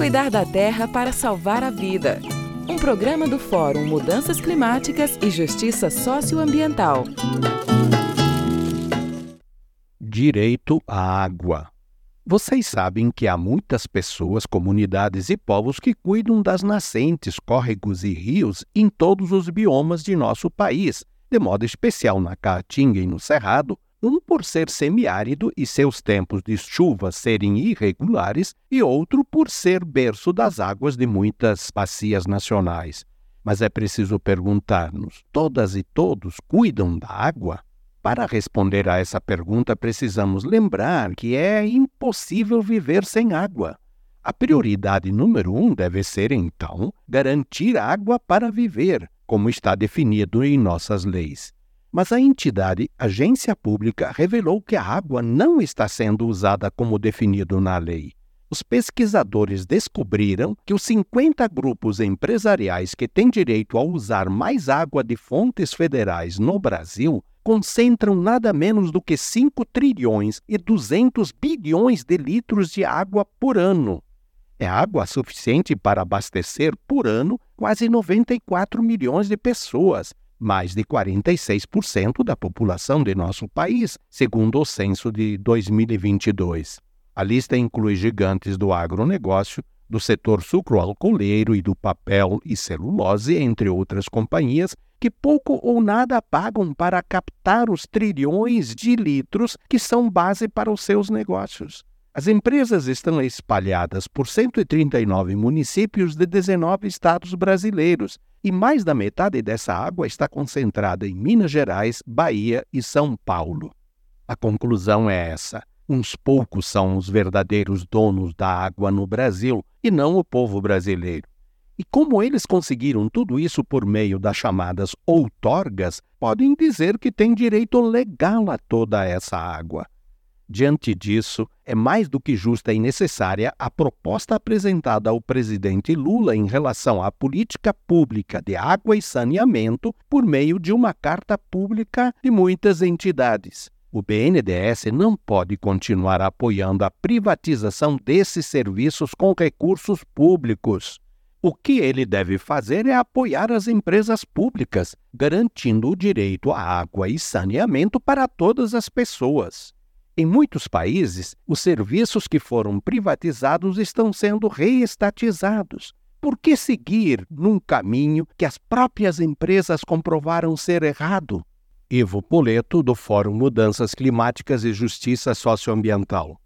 Cuidar da terra para salvar a vida. Um programa do Fórum Mudanças Climáticas e Justiça Socioambiental. Direito à água. Vocês sabem que há muitas pessoas, comunidades e povos que cuidam das nascentes, córregos e rios em todos os biomas de nosso país, de modo especial na Caatinga e no Cerrado, um por ser semiárido e seus tempos de chuva serem irregulares, e outro por ser berço das águas de muitas bacias nacionais. Mas é preciso perguntar-nos: todas e todos cuidam da água? Para responder a essa pergunta, precisamos lembrar que é impossível viver sem água. A prioridade número um deve ser, então, garantir água para viver, como está definido em nossas leis. Mas a entidade Agência Pública revelou que a água não está sendo usada como definido na lei. Os pesquisadores descobriram que os 50 grupos empresariais que têm direito a usar mais água de fontes federais no Brasil concentram nada menos do que 5 trilhões e 200 bilhões de litros de água por ano. É água suficiente para abastecer por ano quase 94 milhões de pessoas, mais de 46% da população de nosso país, segundo o censo de 2022. A lista inclui gigantes do agronegócio, do setor sucroalcooleiro e do papel e celulose, entre outras companhias, que pouco ou nada pagam para captar os trilhões de litros que são base para os seus negócios. As empresas estão espalhadas por 139 municípios de 19 estados brasileiros e mais da metade dessa água está concentrada em Minas Gerais, Bahia e São Paulo. A conclusão é essa: uns poucos são os verdadeiros donos da água no Brasil e não o povo brasileiro. E como eles conseguiram tudo isso por meio das chamadas outorgas, podem dizer que têm direito legal a toda essa água. Diante disso, é mais do que justa e necessária a proposta apresentada ao presidente Lula em relação à política pública de água e saneamento por meio de uma carta pública de muitas entidades. O BNDES não pode continuar apoiando a privatização desses serviços com recursos públicos. O que ele deve fazer é apoiar as empresas públicas, garantindo o direito à água e saneamento para todas as pessoas. Em muitos países, os serviços que foram privatizados estão sendo reestatizados. Por que seguir num caminho que as próprias empresas comprovaram ser errado? Ivo Poleto, do Fórum Mudanças Climáticas e Justiça Socioambiental.